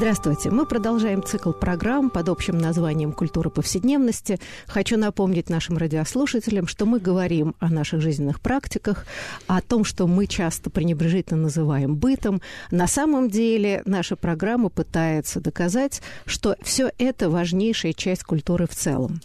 Здравствуйте. Мы продолжаем цикл программ под общим названием «Культура повседневности». Хочу напомнить нашим радиослушателям, что мы говорим о наших жизненных практиках, о том, что мы часто пренебрежительно называем бытом. На самом деле наша программа пытается доказать, что все это важнейшая часть культуры в целом.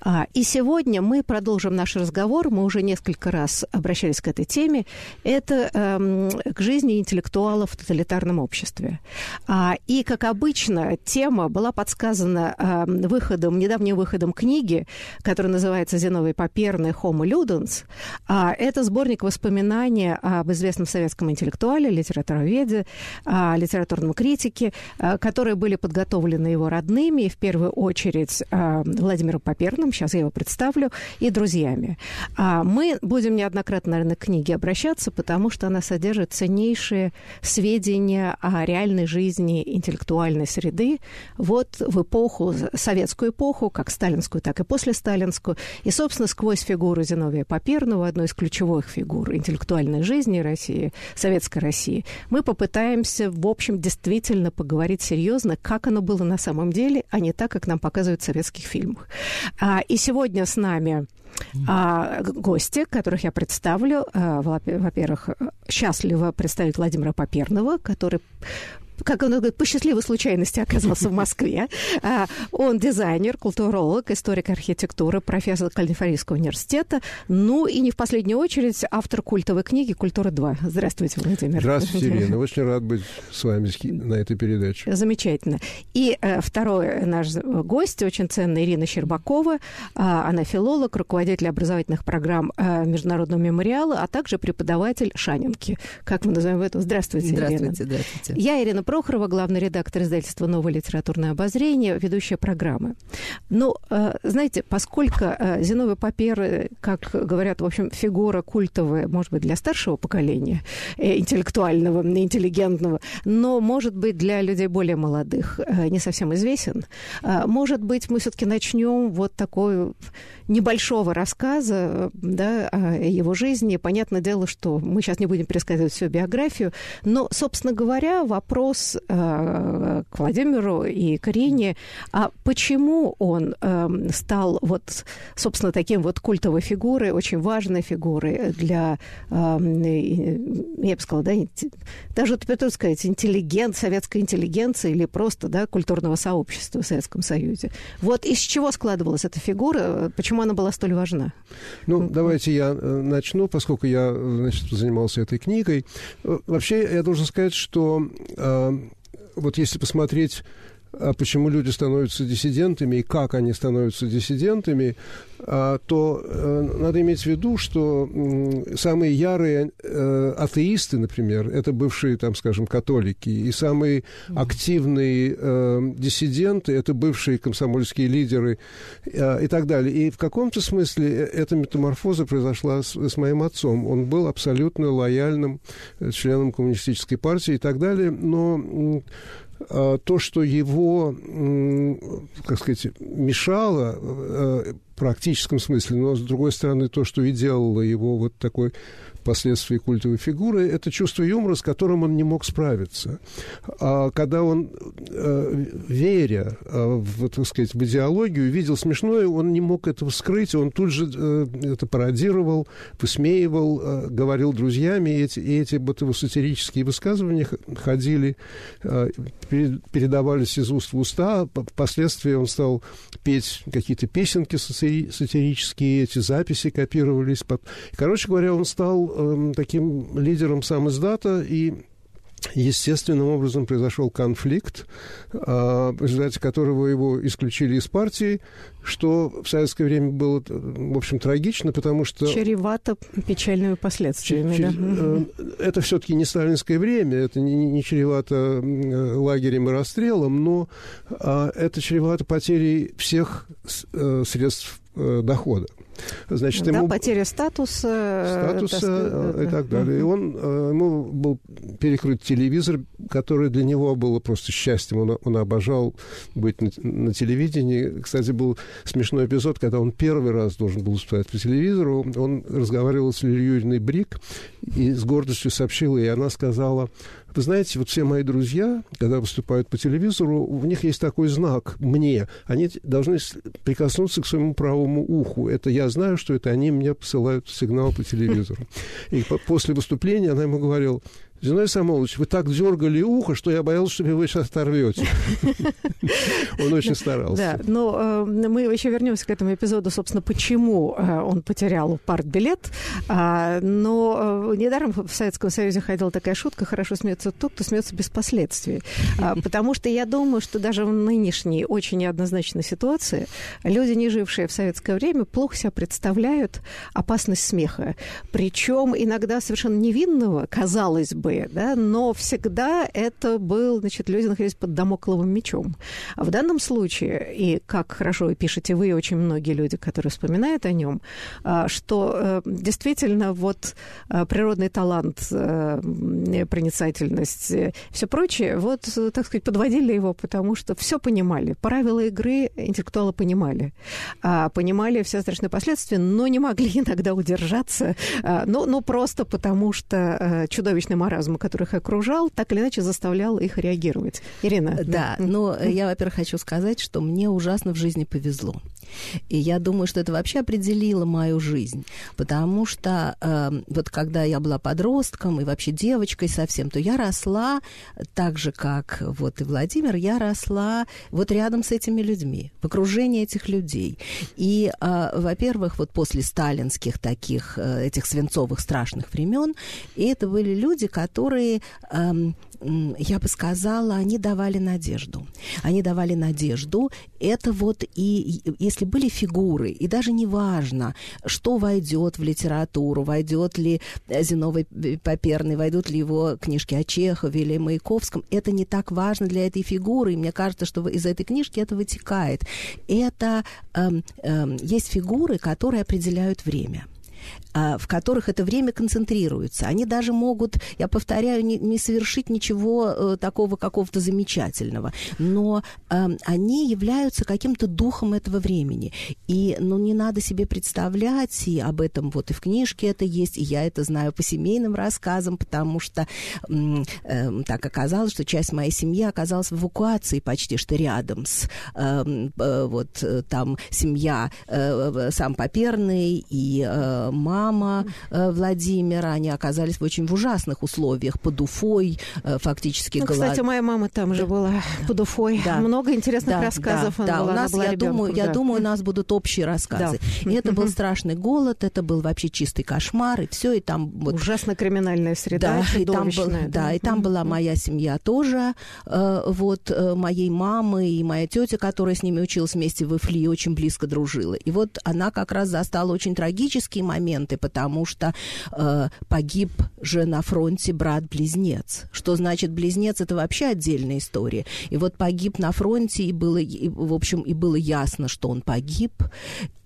А, и сегодня мы продолжим наш разговор. Мы уже несколько раз обращались к этой теме. Это эм, к жизни интеллектуалов в тоталитарном обществе. А, и, как обычно, тема была подсказана эм, выходом, недавним выходом книги, которая называется «Зиновий Поперный. Homo Ludens». А, это сборник воспоминаний об известном советском интеллектуале, литературоведе, литературном критике, которые были подготовлены его родными, и в первую очередь Владимиром Поперным, сейчас я его представлю, и друзьями. А мы будем неоднократно, наверное, к книге обращаться, потому что она содержит ценнейшие сведения о реальной жизни интеллектуальной среды вот в эпоху, советскую эпоху, как сталинскую, так и после сталинскую. И, собственно, сквозь фигуру Зиновия Поперного, одной из ключевых фигур интеллектуальной жизни России, Советской России, мы попытаемся, в общем, действительно поговорить серьезно, как оно было на самом деле, а не так, как нам показывают в советских фильмах. А, и сегодня с нами а, гости, которых я представлю. А, во-первых, счастливо представить Владимира Поперного, который как он говорит, по счастливой случайности оказался в Москве. А, он дизайнер, культуролог, историк архитектуры, профессор Калифорнийского университета. Ну и не в последнюю очередь автор культовой книги «Культура-2». Здравствуйте, Владимир. Здравствуйте, Ирина. Очень рад быть с вами на этой передаче. Замечательно. И э, второй наш гость, очень ценный, Ирина Щербакова. А, она филолог, руководитель образовательных программ э, Международного мемориала, а также преподаватель Шанинки. Как мы называем это? Здравствуйте, Здравствуйте, Ирина. здравствуйте. Я Ирина Прохорова, главный редактор издательства «Новое литературное обозрение», ведущая программы. Но, э, знаете, поскольку э, Зиновий Папер, как говорят, в общем, фигура культовая, может быть, для старшего поколения, э, интеллектуального, интеллигентного, но, может быть, для людей более молодых не совсем известен, может быть, мы все-таки начнем вот такой небольшого рассказа да, о его жизни. Понятное дело, что мы сейчас не будем пересказывать всю биографию, но, собственно говоря, вопрос э, к Владимиру и Карине, а почему он э, стал вот, собственно, таким вот культовой фигурой, очень важной фигурой для, э, я бы сказала, да, даже тут сказать, интеллигент, советской интеллигенции или просто, да, культурного сообщества в Советском Союзе. Вот из чего складывалась эта фигура, почему она была столь важна? Ну, давайте я э, начну, поскольку я, значит, занимался этой книгой. Э, вообще, я должен сказать, что э, вот если посмотреть почему люди становятся диссидентами и как они становятся диссидентами, а, то э, надо иметь в виду, что самые ярые э, атеисты, например, это бывшие, там, скажем, католики, и самые активные э, диссиденты, это бывшие комсомольские лидеры и так далее. И в каком-то смысле эта метаморфоза произошла с, с моим отцом. Он был абсолютно лояльным членом коммунистической партии и так далее, но а, то, что его, как сказать, мешало э, в практическом смысле, но, с другой стороны, то, что и делало его вот такой впоследствии культовой фигуры, это чувство юмора, с которым он не мог справиться. А когда он, э, веря э, в, так сказать, в идеологию, видел смешное, он не мог этого скрыть, он тут же э, это пародировал, высмеивал, говорил друзьями, и эти, и эти вот его сатирические высказывания ходили, передавались из уст в уста, впоследствии он стал петь какие-то песенки сатирические, эти записи копировались. Короче говоря, он стал э, таким лидером сам издата, и естественным образом произошел конфликт, а, в результате которого его исключили из партии, что в советское время было, в общем, трагично, потому что... Чревато печальными последствиями, Чер... да? Э, это все-таки не сталинское время, это не, не чревато лагерем и расстрелом, но а, это чревато потерей всех э, средств э, дохода. Значит, да, ему... потеря статуса. Статуса так, и так далее. И он, ему был перекрыт телевизор, который для него было просто счастьем. Он, он обожал быть на, на телевидении. Кстати, был смешной эпизод, когда он первый раз должен был выступать по телевизору. Он разговаривал с Лилией Юрьевной Брик и с гордостью сообщил, и она сказала, вы знаете, вот все мои друзья, когда выступают по телевизору, у них есть такой знак «мне». Они должны прикоснуться к своему правому уху. Это я знаю, что это они мне посылают сигнал по телевизору. И после выступления она ему говорила, Зиной Самолович, вы так дергали ухо, что я боялся, что вы сейчас оторвете. Он очень старался. Да, но э, мы еще вернемся к этому эпизоду, собственно, почему э, он потерял партбилет. А, но э, недаром в Советском Союзе ходила такая шутка, хорошо смеется тот, кто смеется без последствий. А, потому что я думаю, что даже в нынешней очень неоднозначной ситуации люди, не жившие в советское время, плохо себя представляют опасность смеха. Причем иногда совершенно невинного, казалось бы, первые, да, но всегда это был, значит, люди находились под домокловым мечом. А в данном случае, и как хорошо вы пишете вы, и очень многие люди, которые вспоминают о нем, а, что э, действительно вот э, природный талант, э, проницательность, все прочее, вот, так сказать, подводили его, потому что все понимали. Правила игры интеллектуалы понимали. А, понимали все страшные последствия, но не могли иногда удержаться, ну, ну просто потому что чудовищный маразм маразма, который их окружал, так или иначе заставлял их реагировать. Ирина. Да, но я, во-первых, хочу сказать, что мне ужасно в жизни повезло. И я думаю, что это вообще определило мою жизнь. Потому что э, вот когда я была подростком и вообще девочкой совсем, то я росла так же, как вот и Владимир, я росла вот рядом с этими людьми, в окружении этих людей. И, э, во-первых, вот после сталинских таких, э, этих свинцовых страшных времен, и это были люди, которые... Э, я бы сказала, они давали надежду. Они давали надежду. Это вот и если были фигуры, и даже не важно, что войдет в литературу, войдет ли Зиновий Поперный, войдут ли его книжки о Чехове или Маяковском, это не так важно для этой фигуры. И мне кажется, что из этой книжки это вытекает. Это э, э, есть фигуры, которые определяют время. А, в которых это время концентрируется. Они даже могут, я повторяю, не, не совершить ничего э, такого какого-то замечательного, но э, они являются каким-то духом этого времени. И ну, не надо себе представлять, и об этом вот и в книжке это есть, и я это знаю по семейным рассказам, потому что э, так оказалось, что часть моей семьи оказалась в эвакуации почти что рядом с э, э, вот э, там семья э, сам Поперный и э, мама мама э, Владимира, они оказались в очень в ужасных условиях, под Уфой, э, фактически ну, голод... Кстати, моя мама там же была под Уфой. Да. Много интересных да, рассказов. Да, да. у нас, я думаю, да. я думаю, у нас будут общие рассказы. Да. И это был страшный голод, это был вообще чистый кошмар, и все, и там... Вот... Ужасно криминальная среда, да, и там был, да. да, и там была моя семья тоже, э, вот э, моей мамы и моя тетя, которая с ними училась вместе в Ифли, очень близко дружила. И вот она как раз застала очень трагический момент, моменты, потому что э, погиб же на фронте брат-близнец. Что значит близнец? Это вообще отдельная история. И вот погиб на фронте, и было, и, в общем, и было ясно, что он погиб,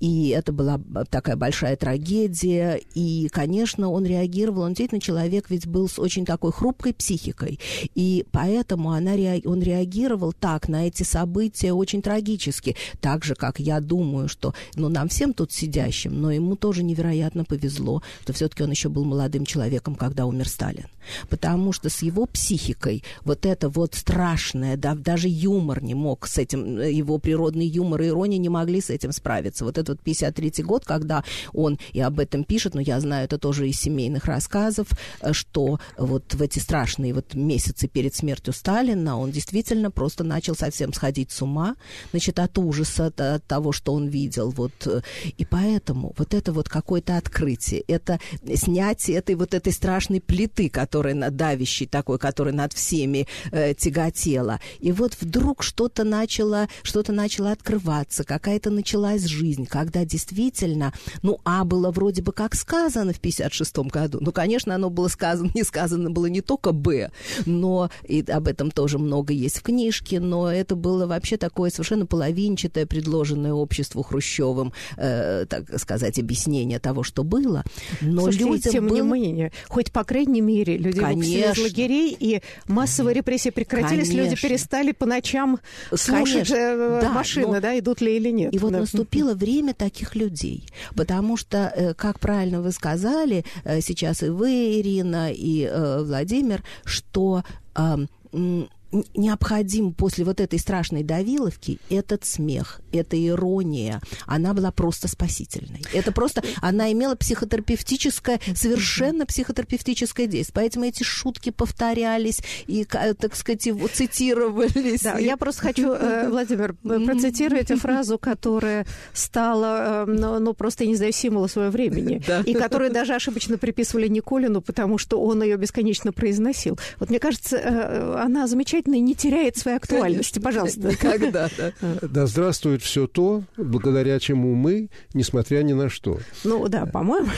и это была такая большая трагедия, и, конечно, он реагировал, он действительно человек ведь был с очень такой хрупкой психикой, и поэтому она, он реагировал так на эти события очень трагически, так же, как я думаю, что, ну, нам всем тут сидящим, но ему тоже невероятно повезло повезло, что все-таки он еще был молодым человеком, когда умер Сталин. Потому что с его психикой вот это вот страшное, да, даже юмор не мог с этим, его природный юмор и ирония не могли с этим справиться. Вот это этот вот 53 год, когда он и об этом пишет, но я знаю это тоже из семейных рассказов, э, что вот в эти страшные вот месяцы перед смертью Сталина он действительно просто начал совсем сходить с ума, значит, от ужаса, от, от того, что он видел, вот, э, и поэтому вот это вот какое-то открытие, это снятие этой вот этой страшной плиты, которая давящей такой, которая над всеми э, тяготела, и вот вдруг что-то начало, что-то начало открываться, какая-то началась жизнь, когда действительно, ну, А было вроде бы как сказано в 56 году, ну, конечно, оно было сказано, не сказано было не только Б, но и об этом тоже много есть в книжке, но это было вообще такое совершенно половинчатое, предложенное обществу Хрущевым, э, так сказать, объяснение того, что было. Но Слушайте, людям тем было... не менее, хоть по крайней мере люди выпустили из лагерей, и массовые репрессии прекратились, Конечно. люди перестали по ночам слушать э, да, машины, но... да, идут ли или нет. И вот да. наступило время таких людей, потому что, э, как правильно вы сказали, э, сейчас и вы, Ирина, и Владимир, что необходим после вот этой страшной давиловки этот смех, эта ирония. Она была просто спасительной. Это просто, она имела психотерапевтическое, совершенно психотерапевтическое действие. Поэтому эти шутки повторялись и, так сказать, цитировались. Да, я просто хочу, э, Владимир, процитировать фразу, которая стала, э, ну, ну, просто, не знаю, символом своего времени. Да. И которую даже ошибочно приписывали Николину, потому что он ее бесконечно произносил. Вот мне кажется, э, она замечательно и не теряет своей актуальности. Пожалуйста. Никогда, да. Да здравствует все то, благодаря чему мы, несмотря ни на что. Ну да, по-моему.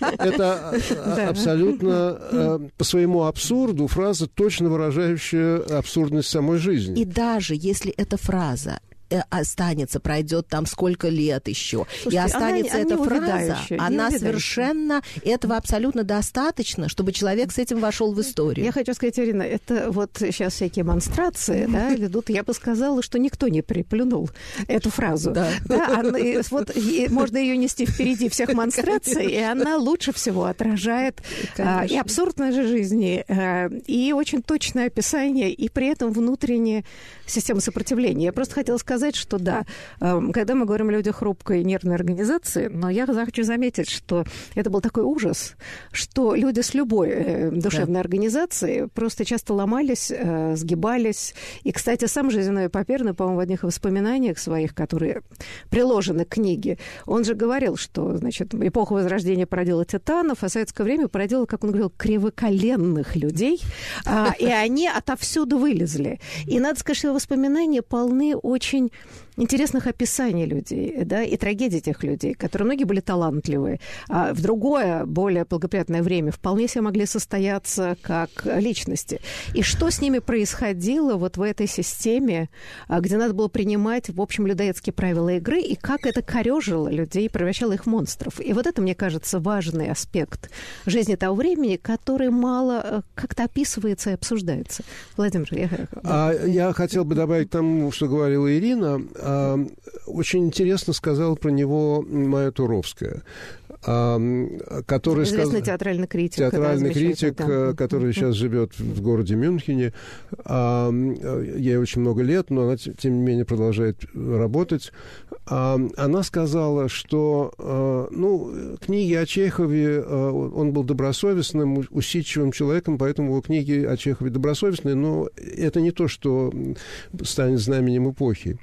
Это абсолютно э, по своему абсурду фраза, точно выражающая абсурдность самой жизни. И даже если эта фраза Э, останется, пройдет там сколько лет еще, Слушайте, и останется она, эта фраза, она совершенно, этого абсолютно достаточно, чтобы человек с этим вошел в историю. Я хочу сказать, Ирина, это вот сейчас всякие монстрации, да, ведут, я бы сказала, что никто не приплюнул эту фразу. Да. да она, вот можно ее нести впереди всех монстраций, и она лучше всего отражает а, и абсурдность жизни, а, и очень точное описание, и при этом внутренняя система сопротивления. Я просто хотела сказать, сказать, что да, эм, когда мы говорим о людях хрупкой нервной организации, но я хочу заметить, что это был такой ужас, что люди с любой э, душевной да. организацией просто часто ломались, э, сгибались. И, кстати, сам же Зиновий Поперный, по-моему, в одних воспоминаниях своих, которые приложены к книге, он же говорил, что, значит, эпоха Возрождения породила титанов, а советское время породило, как он говорил, кривоколенных людей, а, и они отовсюду вылезли. И надо сказать, что воспоминания полны очень очень интересных описаний людей, да, и трагедий тех людей, которые многие были талантливые, а в другое, более благоприятное время вполне себе могли состояться как личности. И что с ними происходило вот в этой системе, а, где надо было принимать, в общем, людоедские правила игры, и как это корежило людей, превращало их в монстров. И вот это, мне кажется, важный аспект жизни того времени, который мало э, как-то описывается и обсуждается. Владимир, я... А я хотел бы добавить к тому, что говорила Ирина, очень интересно сказала про него Майя Туровская который Известный сказ... театральный критик. Театральный критик, да. Э, который сейчас живет в городе Мюнхене. Ей очень много лет, но она, тем не менее, продолжает работать. Она сказала, что э, ну, книги о Чехове, э, он был добросовестным, усидчивым человеком, поэтому его книги о Чехове добросовестные, но это не то, что станет знаменем эпохи.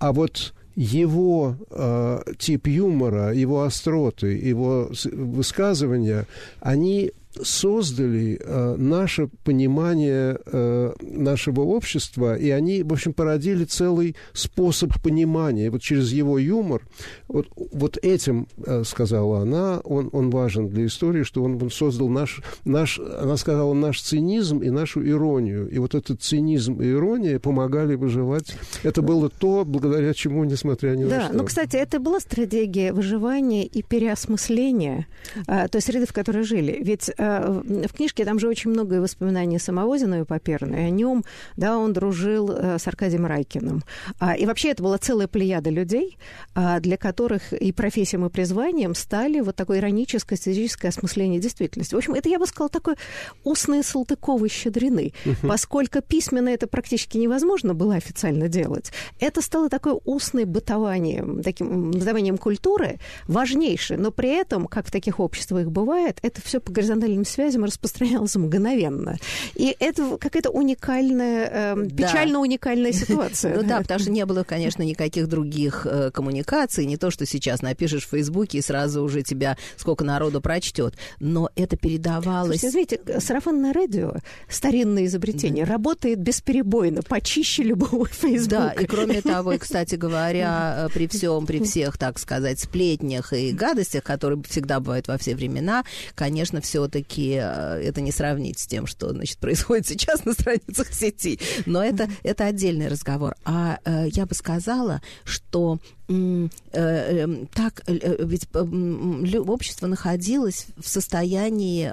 А вот его э, тип юмора, его остроты, его высказывания, они создали э, наше понимание э, нашего общества, и они, в общем, породили целый способ понимания. вот через его юмор, вот, вот этим, э, сказала она, он, он важен для истории, что он, он создал наш, наш, она сказала, наш цинизм и нашу иронию. И вот этот цинизм и ирония помогали выживать. Это было то, благодаря чему, несмотря ни на да, что. ну, кстати, это была стратегия выживания и переосмысления э, той среды, в которой жили. Ведь в книжке там же очень много воспоминаний самого Зиновия Поперна, и о нем, да, он дружил с Аркадием Райкиным. А, и вообще это была целая плеяда людей, а, для которых и профессиям, и призванием стали вот такое ироническое, эстетическое осмысление действительности. В общем, это, я бы сказала, такое устные Салтыковы щедрины, поскольку письменно это практически невозможно было официально делать. Это стало такое устное бытование, таким бытованием культуры, важнейшее, но при этом, как в таких обществах бывает, это все по горизонтальным связям распространялось мгновенно. И это какая-то уникальная, э, печально уникальная ситуация. Ну да, потому что не было, конечно, никаких других э, коммуникаций, не то, что сейчас напишешь в Фейсбуке и сразу уже тебя сколько народу прочтет, но это передавалось... Слушайте, знаете, сарафанное радио, старинное изобретение, работает бесперебойно, почище любого Фейсбука. Да, и кроме того, кстати говоря, э, при всем, при всех, так сказать, сплетнях и гадостях, которые всегда бывают во все времена, конечно, все-таки э, это не сравнить с тем, что значит, происходит сейчас на страницах сети. Но это, это отдельный разговор. А э, я бы сказала, что э, э, так, ведь общество находилось в состоянии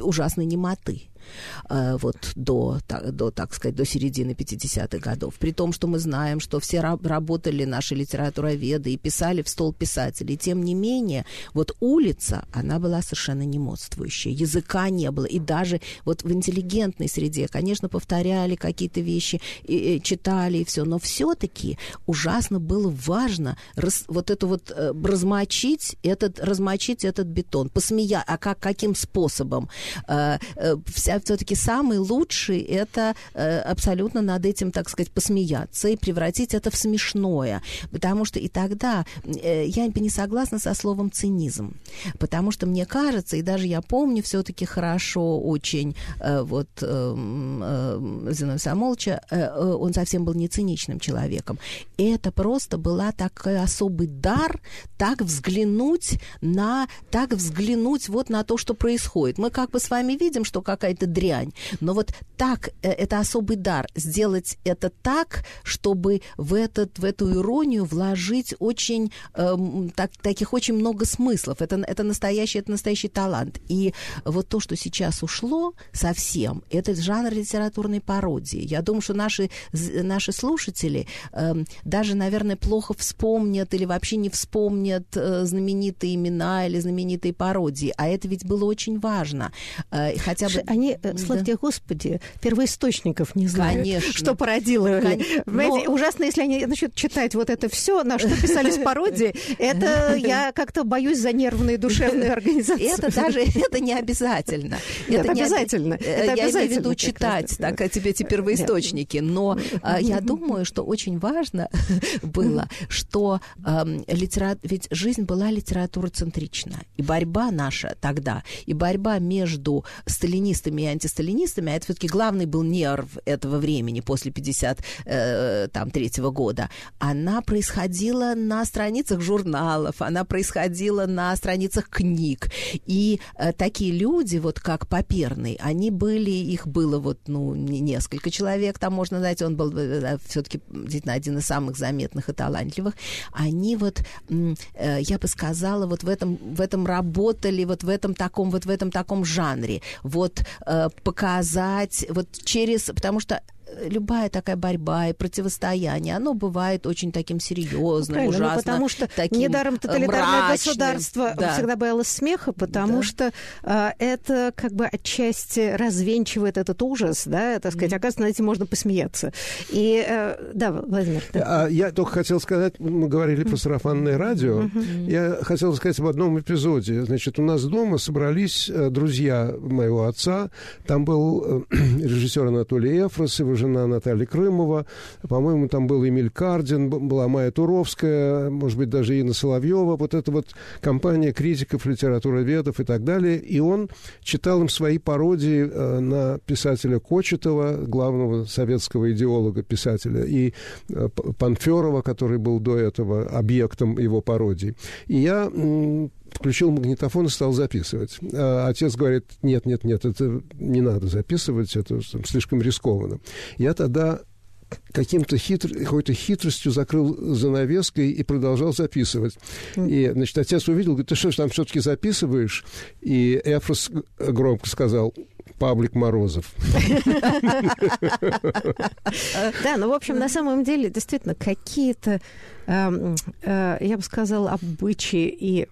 ужасной немоты. Э, вот до, до, так сказать, до середины 50-х годов. При том, что мы знаем, что все работали наши литературоведы и писали в стол писателей. Тем не менее, вот улица, она была совершенно немодствующая. Языка не было. И даже вот в интеллигентной среде, конечно, повторяли какие-то вещи, и, и читали и все. Но все-таки ужасно было важно рас, вот это вот э, размочить этот, размочить этот бетон. Посмея, а как, каким способом? Э, вся все-таки самый лучший это э, абсолютно над этим, так сказать, посмеяться и превратить это в смешное. Потому что и тогда э, я не согласна со словом цинизм. Потому что мне кажется, и даже я помню все-таки хорошо очень э, вот э, э, Зиновия Самолча, э, он совсем был не циничным человеком. Это просто была такой особый дар так взглянуть на, так взглянуть вот на то, что происходит. Мы как бы с вами видим, что какая-то дрянь. Но вот так, э, это особый дар, сделать это так, чтобы в, этот, в эту иронию вложить очень, э, так, таких очень много смыслов. Это, это, настоящий, это настоящий талант. И вот то, что сейчас ушло совсем, это жанр литературной пародии. Я думаю, что наши, наши слушатели э, даже, наверное, плохо вспомнят или вообще не вспомнят э, знаменитые имена или знаменитые пародии. А это ведь было очень важно. Э, хотя бы... Они Э, слава тебе, Господи, первоисточников не знают, Конечно. что породило. Кон... Но... Ужасно, если они начнут читать вот это все, на что писались пародии, это я как-то боюсь за нервные душевные организации. Это даже это не обязательно. Это не обязательно. Это я имею в виду читать так, тебе эти первоисточники. Но а, я думаю, что очень важно было, что ведь жизнь была литературоцентрична. И борьба наша тогда, и борьба между сталинистами и антисталинистами, а это все-таки главный был нерв этого времени после 53 -го года, она происходила на страницах журналов, она происходила на страницах книг. И э, такие люди, вот как Паперный, они были, их было вот, ну, несколько человек, там можно сказать, он был э, все-таки один из самых заметных и талантливых, они вот, э, я бы сказала, вот в этом, в этом работали, вот в этом таком, вот в этом таком жанре. Вот показать вот через, потому что любая такая борьба и противостояние, оно бывает очень таким серьезным, ну, ужасно. Ну, потому что таким недаром тоталитарное мрачным. государство да. всегда боялось смеха, потому да. что а, это как бы отчасти развенчивает этот ужас, да, так сказать, mm. оказывается, над этим можно посмеяться. И, а, да, Владимир. Да. А, я только хотел сказать, мы говорили про сарафанное радио, mm-hmm. я хотел сказать об одном эпизоде. Значит, у нас дома собрались э, друзья моего отца, там был э, режиссер Анатолий Эфрос, его жена Наталья Крымова, по-моему, там был Эмиль Кардин, была Майя Туровская, может быть, даже Инна Соловьева, вот эта вот компания критиков, литературоведов и так далее. И он читал им свои пародии э, на писателя Кочетова, главного советского идеолога писателя, и э, Панферова, который был до этого объектом его пародий. И я включил магнитофон и стал записывать. А отец говорит, нет, нет, нет, это не надо записывать, это там, слишком рискованно. Я тогда каким-то хитр... какой-то хитростью закрыл занавеской и продолжал записывать. И, значит, отец увидел, говорит, ты что ж там все-таки записываешь? И Эфрос громко сказал, Паблик Морозов. Да, ну, в общем, на самом деле, действительно, какие-то я бы сказала, обычаи и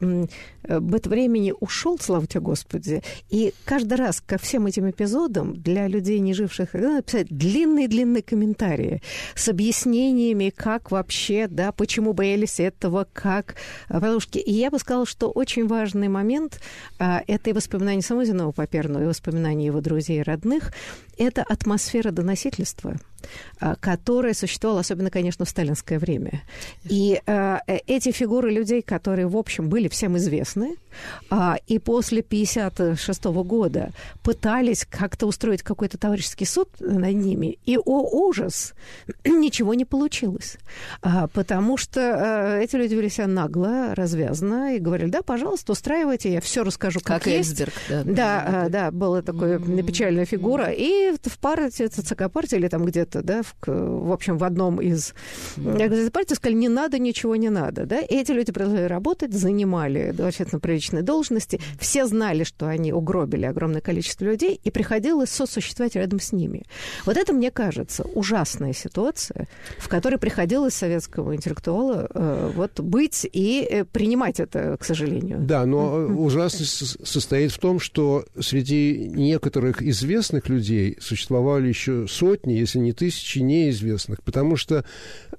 быт времени ушел, слава тебе Господи. И каждый раз ко всем этим эпизодам для людей, не живших, надо писать длинные-длинные комментарии с объяснениями, как вообще, да, почему боялись этого, как... Э, что и я бы сказала, что очень важный момент э, это и воспоминания самого Зинова Паперного, и воспоминания его друзей и родных, это атмосфера доносительства. А, которая существовала, особенно, конечно, в сталинское время. И э, эти фигуры людей, которые, в общем, были всем известны, э, и после 1956 года пытались как-то устроить какой-то товарищеский суд над ними, и, о ужас, ничего не получилось. А, потому что э, эти люди вели себя нагло, развязно, и говорили, да, пожалуйста, устраивайте, я все расскажу, как, как есть. Эльсберг, да. Да, э, да, была такая печальная фигура. И в партии, ЦК партии или там где-то где да, в, в общем, в одном из mm. партий сказали, не надо, ничего не надо, да, и эти люди продолжали работать, занимали достаточно приличные должности, все знали, что они угробили огромное количество людей, и приходилось сосуществовать рядом с ними. Вот это, мне кажется, ужасная ситуация, в которой приходилось советского интеллектуала э, вот быть и э, принимать это, к сожалению. Да, но ужасность состоит в том, что среди некоторых известных людей существовали еще сотни, если не тысячи неизвестных, потому что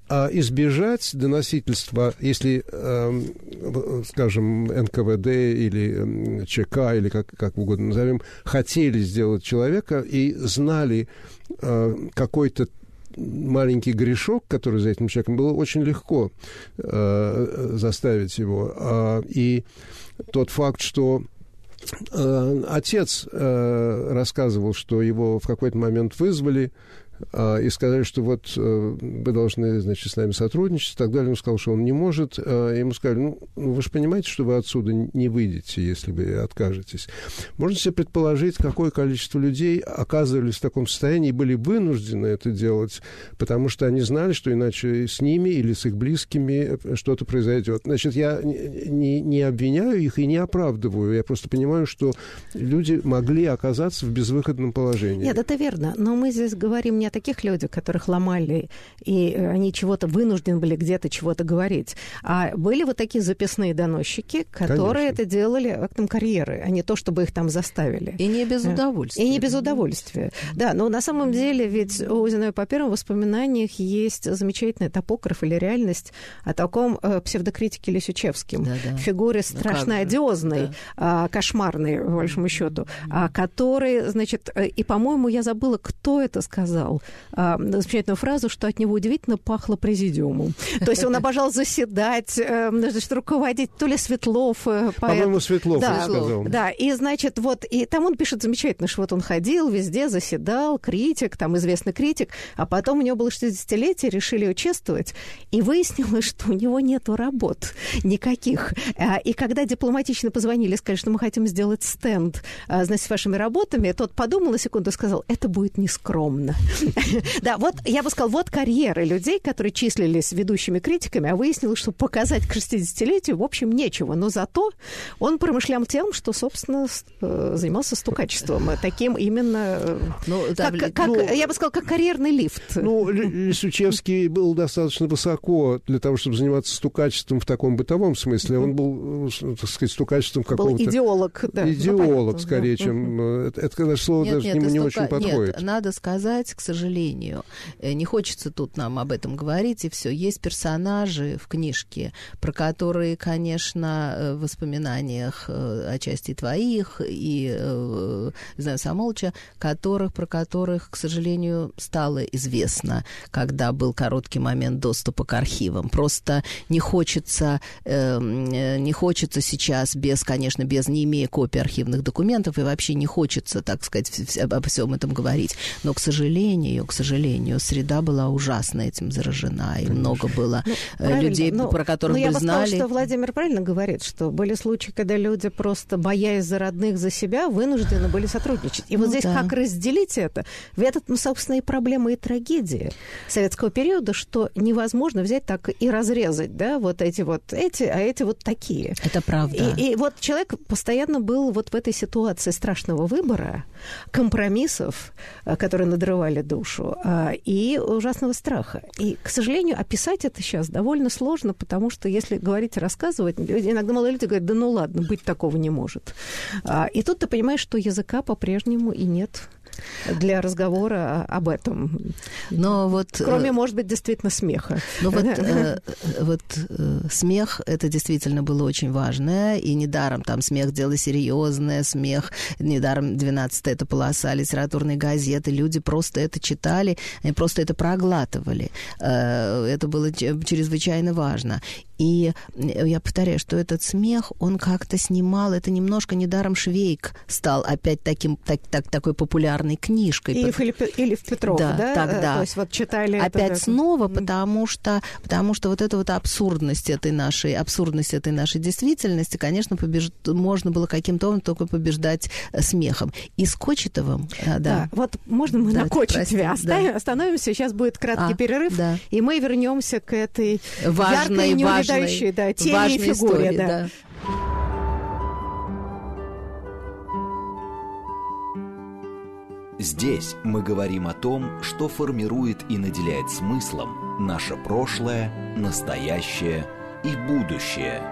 а, избежать доносительства, если, а, скажем, НКВД или ЧК, или как, как угодно назовем, хотели сделать человека и знали а, какой-то маленький грешок, который за этим человеком, было очень легко э, заставить его. Э, и тот факт, что э, отец э, рассказывал, что его в какой-то момент вызвали а, и сказали, что вот э, вы должны, значит, с нами сотрудничать и так далее. Он сказал, что он не может. А, ему сказали, ну, ну, вы же понимаете, что вы отсюда не выйдете, если вы откажетесь. Можно себе предположить, какое количество людей оказывались в таком состоянии и были вынуждены это делать, потому что они знали, что иначе с ними или с их близкими что-то произойдет. Значит, я не, не обвиняю их и не оправдываю. Я просто понимаю, что люди могли оказаться в безвыходном положении. Нет, это верно. Но мы здесь говорим не о таких людях, которых ломали, и э, они чего-то вынуждены были где-то чего-то говорить. А были вот такие записные доносчики, которые Конечно. это делали актом карьеры, а не то, чтобы их там заставили. И не без э, удовольствия. И не без удовольствия. Да, но на самом деле ведь у Зиновия по первым воспоминаниях есть замечательный топограф или реальность о таком э, псевдокритике Лисючевским. Да, да. Фигуре ну, страшно одиозной, да. э, кошмарной, по большому счету, mm-hmm. который, значит, и, по-моему, я забыла, кто это сказал, а, замечательную фразу, что от него удивительно пахло президиумом. То есть он обожал заседать, э, значит, руководить, то ли Светлов. Э, По-моему, Светлов да, сказал. Да, и, значит, вот, и там он пишет замечательно, что вот он ходил везде, заседал, критик, там известный критик, а потом у него было 60-летие, решили участвовать, и выяснилось, что у него нету работ никаких. А, и когда дипломатично позвонили, сказали, что мы хотим сделать стенд, а, значит, с вашими работами, тот подумал на секунду и сказал, это будет нескромно. Да, вот я бы сказала, вот карьеры людей, которые числились ведущими критиками, а выяснилось, что показать к 60-летию, в общем, нечего. Но зато он промышлял тем, что, собственно, э, занимался стукачеством. Таким именно... Э, ну, да, как, как, ну, я бы сказала, как карьерный лифт. Ну, Лисучевский был достаточно высоко для того, чтобы заниматься стукачеством в таком бытовом смысле. Он был, э, так сказать, стукачеством какого-то... Был идеолог, да. Идеолог, ну, скорее, да. чем... Это, это слово нет, даже нет, ему не стука... очень подходит. Нет, надо сказать, к сожалению. Э, не хочется тут нам об этом говорить, и все. Есть персонажи в книжке, про которые, конечно, э, в воспоминаниях э, о части твоих и, не знаю, Самолча, которых, про которых, к сожалению, стало известно, когда был короткий момент доступа к архивам. Просто не хочется, не хочется сейчас без, конечно, без не имея копий архивных документов, и вообще не хочется, так сказать, обо всем этом говорить. Но, к сожалению, нее, к сожалению. Среда была ужасно этим заражена, и много было ну, людей, но, про которых но бы я бы знали. Сказала, что Владимир правильно говорит, что были случаи, когда люди просто, боясь за родных, за себя, вынуждены были сотрудничать. И ну, вот здесь да. как разделить это? В этот, ну, собственно, и проблема, и трагедия советского периода, что невозможно взять так и разрезать, да, вот эти вот эти, а эти вот такие. Это правда. И, и вот человек постоянно был вот в этой ситуации страшного выбора, компромиссов, э, которые надрывали душу, э, и ужасного страха. И, к сожалению, описать это сейчас довольно сложно, потому что если говорить, рассказывать, иногда молодые люди говорят, да ну ладно, быть такого не может. А, и тут ты понимаешь, что языка по-прежнему и нет для разговора об этом. Но вот, Кроме, э, может быть, действительно смеха. Ну вот, э, вот э, смех, это действительно было очень важно, и недаром там смех дело серьезное, смех, недаром 12 это полоса литературной газеты, люди просто это читали, они просто это проглатывали. Это было чрезвычайно важно. И я повторяю, что этот смех, он как-то снимал, это немножко недаром Швейк стал опять таким, так, так, такой популярной книжкой. И Филипп, или в Петров, да? да? Тогда. То есть вот читали... Опять это... снова, потому что, потому что вот эта вот абсурдность этой нашей, абсурдность этой нашей действительности, конечно, побеж... можно было каким-то образом только побеждать э, смехом. И с Кочетовым, э, да. да. Вот можно мы да, на Кочетове оставим, да. остановимся, сейчас будет краткий а, перерыв, да. и мы вернемся к этой важной, яркой, важной важной, да, теме и фигуре. Истории, да. да. Здесь мы говорим о том, что формирует и наделяет смыслом наше прошлое, настоящее и будущее.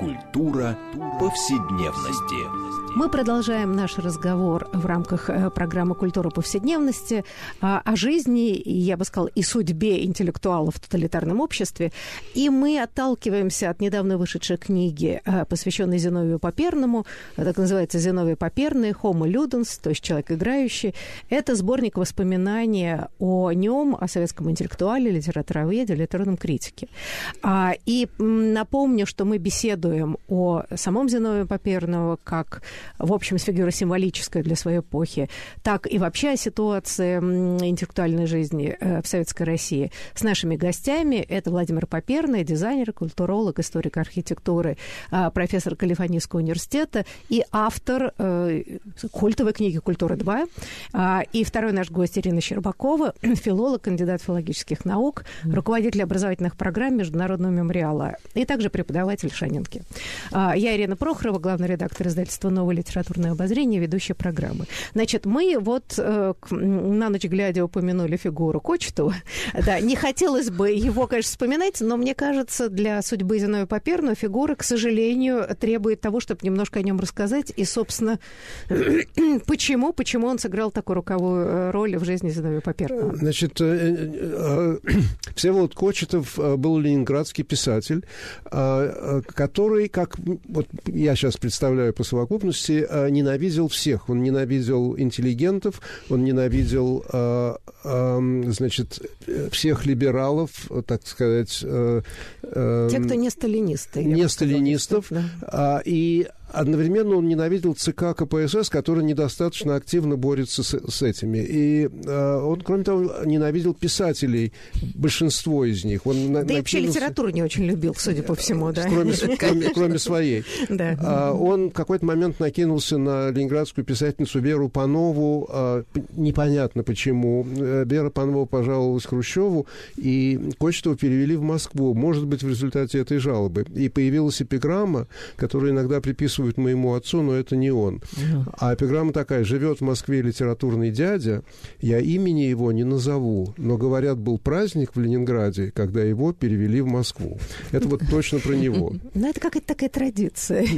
Культура повседневности. Мы продолжаем наш разговор в рамках э, программы «Культура повседневности» о жизни, я бы сказала, и судьбе интеллектуалов в тоталитарном обществе. И мы отталкиваемся от недавно вышедшей книги, э, посвященной Зиновию Поперному. Так называется «Зиновий Поперный. Homo Ludens», то есть «Человек играющий». Это сборник воспоминаний о нем, о советском интеллектуале, литературоведе, литературном критике. А, и напомню, что мы беседуем о самом Зиновии Поперного как в общем, фигура символическая для своей эпохи, так и вообще о ситуации интеллектуальной жизни э, в Советской России с нашими гостями. Это Владимир Поперный, дизайнер, культуролог, историк архитектуры, а, профессор Калифорнийского университета и автор э, культовой книги «Культура-2». А, и второй наш гость Ирина Щербакова, филолог, кандидат филологических наук, руководитель образовательных программ Международного мемориала и также преподаватель Шанинки. А, я Ирина Прохорова, главный редактор издательства «Новый литературное обозрение, ведущая программы. Значит, мы вот э, на ночь глядя упомянули фигуру Кочетова. Да, не хотелось бы его, конечно, вспоминать, но мне кажется, для судьбы Зиновия Поперного фигура, к сожалению, требует того, чтобы немножко о нем рассказать. И, собственно, почему, почему он сыграл такую руковую э, роль в жизни Зиновия Поперного? Значит, э, Всеволод Кочетов был ленинградский писатель, который, как вот я сейчас представляю по совокупности, Беларуси э, ненавидел всех. Он ненавидел интеллигентов, он ненавидел, э, э, значит, всех либералов, так сказать. Те, кто не сталинисты. Не сталинистов. Да. А, и Одновременно он ненавидел ЦК КПСС, который недостаточно активно борется с, с этими. И э, он, кроме того, ненавидел писателей, большинство из них. Он да на, и вообще литературу не очень любил, судя по всему, да. Кроме, кроме, кроме своей. Да. А, он в какой-то момент накинулся на ленинградскую писательницу Веру Панову. А, непонятно почему. Э, Вера Панова пожаловалась Хрущеву, и Кочетова перевели в Москву. Может быть, в результате этой жалобы. И появилась эпиграмма, которую иногда приписывают приписывают моему отцу, но это не он. А эпиграмма такая, живет в Москве литературный дядя, я имени его не назову, но, говорят, был праздник в Ленинграде, когда его перевели в Москву. Это вот точно про него. Ну, это какая-то такая традиция.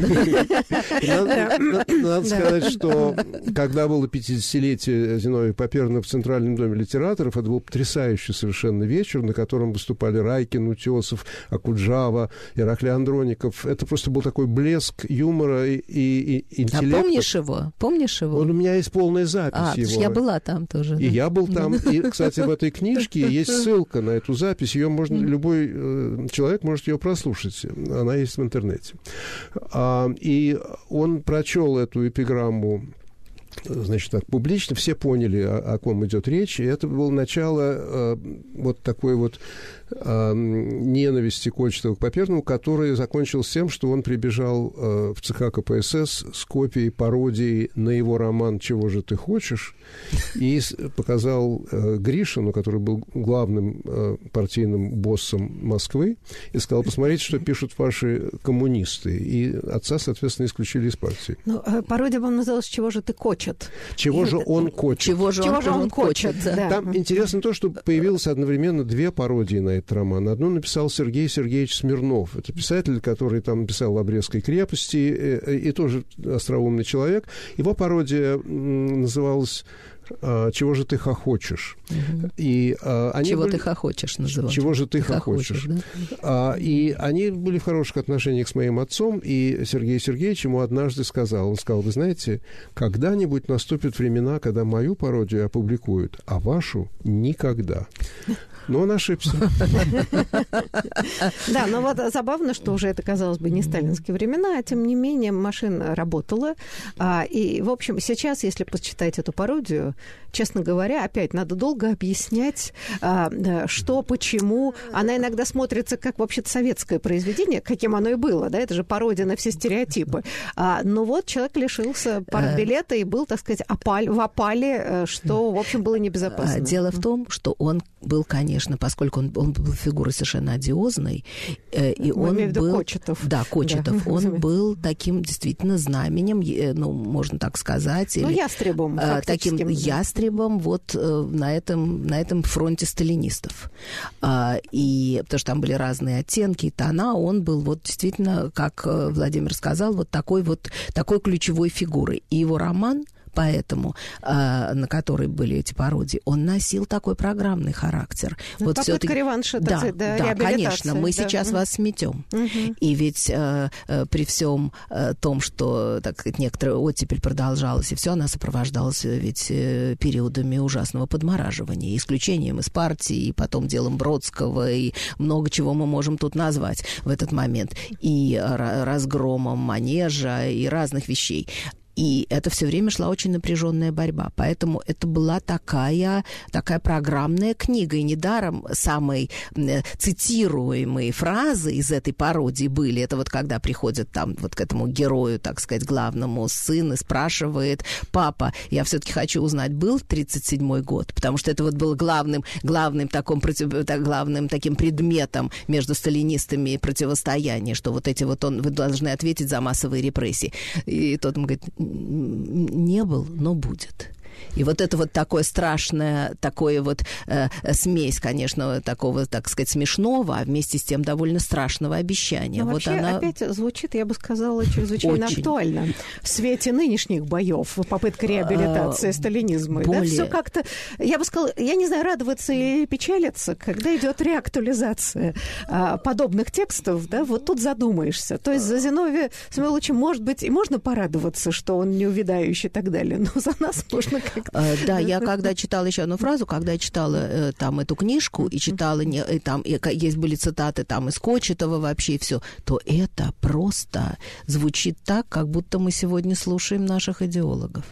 Надо сказать, что когда было 50-летие Зиновия Поперна в Центральном доме литераторов, это был потрясающий совершенно вечер, на котором выступали Райкин, Утесов, Акуджава, Ираклий Андроников. Это просто был такой блеск юмора, и, и интеллекта. А помнишь его? Помнишь его? Он, у меня есть полная запись а, его. я была там тоже. И да. я был там. И, кстати, в этой книжке есть ссылка на эту запись. Ее можно, любой э, человек может ее прослушать. Она есть в интернете. А, и он прочел эту эпиграмму значит, так публично, все поняли, о, о ком идет речь, и это было начало э, вот такой вот э, ненависти Кочетова к Паперному, который закончился тем, что он прибежал э, в ЦК КПСС с копией пародии на его роман «Чего же ты хочешь?» и показал э, Гришину, который был главным э, партийным боссом Москвы, и сказал, посмотрите, что пишут ваши коммунисты. И отца, соответственно, исключили из партии. Ну, пародия, по называлась «Чего же ты кочет?» Чего и же он кочет? Чего же, он, он кочет? да. Там интересно то, что появилось одновременно две пародии на этот роман. Одну написал Сергей Сергеевич Смирнов. Это писатель, который там писал о крепости, и, и тоже остроумный человек. Его пародия называлась чего же ты хохочешь? Угу. И, а, они чего были... ты хохочешь, называют. Чего же ты, ты хохочешь? хохочешь да? а, и они были в хороших отношениях с моим отцом, и Сергей Сергеевич ему однажды сказал, он сказал, вы знаете, когда-нибудь наступят времена, когда мою пародию опубликуют, а вашу никогда. Но он ошибся. Да, но вот забавно, что уже это, казалось бы, не сталинские времена, а тем не менее машина работала. А, и, в общем, сейчас, если почитать эту пародию, честно говоря, опять надо долго объяснять, а, что, почему. Она иногда смотрится как вообще-то советское произведение, каким оно и было, да, это же пародия на все стереотипы. А, но вот человек лишился партбилета и был, так сказать, опаль, в опале, э, что, в общем, было небезопасно. Дело в том, что он был, конечно, поскольку он, он был фигурой совершенно одиозной, э, и Мы он был... Кочетов. Да, Кочетов. Да, он был таким действительно знаменем, ну, можно так сказать. Ну, или, ястребом, э, Таким ястребом вот э, на этом, на этом фронте сталинистов. А, и потому что там были разные оттенки, тона, он был вот действительно, как э, Владимир сказал, вот такой вот такой ключевой фигурой. И его роман поэтому, э, на который были эти пародии, он носил такой программный характер. Ну, вот все реванша, да, сказать, да, да, конечно, мы да. сейчас вас сметем. Угу. И ведь э, э, при всем э, том, что так сказать, некоторая оттепель продолжалась, и все, она сопровождалась э, ведь э, периодами ужасного подмораживания, исключением из партии, и потом делом Бродского, и много чего мы можем тут назвать в этот момент, и разгромом манежа, и разных вещей. И это все время шла очень напряженная борьба. Поэтому это была такая, такая программная книга. И недаром самые цитируемые фразы из этой пародии были. Это вот когда приходят там вот к этому герою, так сказать, главному сын и спрашивает, папа, я все-таки хочу узнать, был 37-й год? Потому что это вот был главным, главным, таком, главным таким предметом между сталинистами и противостояния, что вот эти вот он, вы должны ответить за массовые репрессии. И тот ему говорит, не был, но будет. И вот это вот такое страшное, такое вот э, смесь, конечно, такого, так сказать, смешного, а вместе с тем довольно страшного обещания. Но вот вообще она... опять звучит, я бы сказала, чрезвычайно Очень. актуально в свете нынешних боев, попытка реабилитации а, сталинизма. Более... Да, все как-то, я бы сказала, я не знаю, радоваться или печалиться, когда идет реактуализация а, подобных текстов, да, вот тут задумаешься. То есть за Зиновия Самойловича, может быть, и можно порадоваться, что он не увядающий и так далее, но за нас можно Э, да, я когда читала еще одну фразу, когда я читала э, там эту книжку и читала, не, и там и, есть были цитаты там из Кочетова вообще и все, то это просто звучит так, как будто мы сегодня слушаем наших идеологов.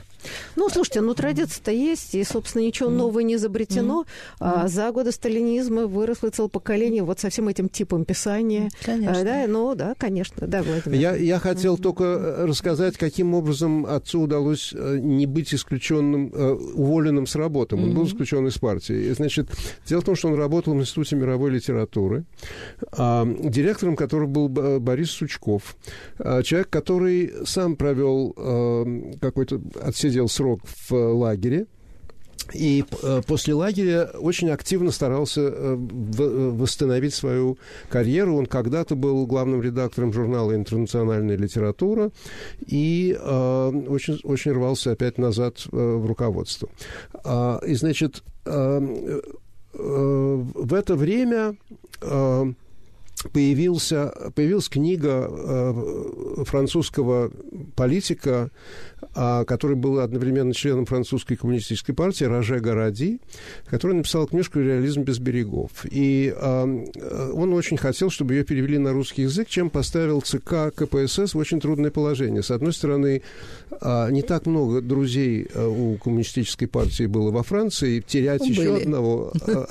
Ну, слушайте, ну традиция-то есть, и, собственно, ничего нового не изобретено. Mm. А, за годы сталинизма выросло целое поколение вот со всем этим типом писания. Конечно. А, да, ну, да, конечно, да, Владимир. Я, я хотел mm-hmm. только э, рассказать, каким образом отцу удалось э, не быть исключенным, э, уволенным с работы. Он был исключен из партии. И, значит, дело в том, что он работал в Институте мировой литературы, а, директором которого был Борис Сучков, а, человек, который сам провел какой-то отсидел отсидел срок в э, лагере, и э, после лагеря очень активно старался э, восстановить свою карьеру. Он когда-то был главным редактором журнала «Интернациональная литература» и очень, очень рвался опять назад в руководство. А, и, значит, в это время появился, появилась книга французского политика, который был одновременно членом французской коммунистической партии, Роже Горади, который написал книжку «Реализм без берегов». И э, он очень хотел, чтобы ее перевели на русский язык, чем поставил ЦК КПСС в очень трудное положение. С одной стороны, э, не так много друзей э, у коммунистической партии было во Франции, терять Были. еще одного э,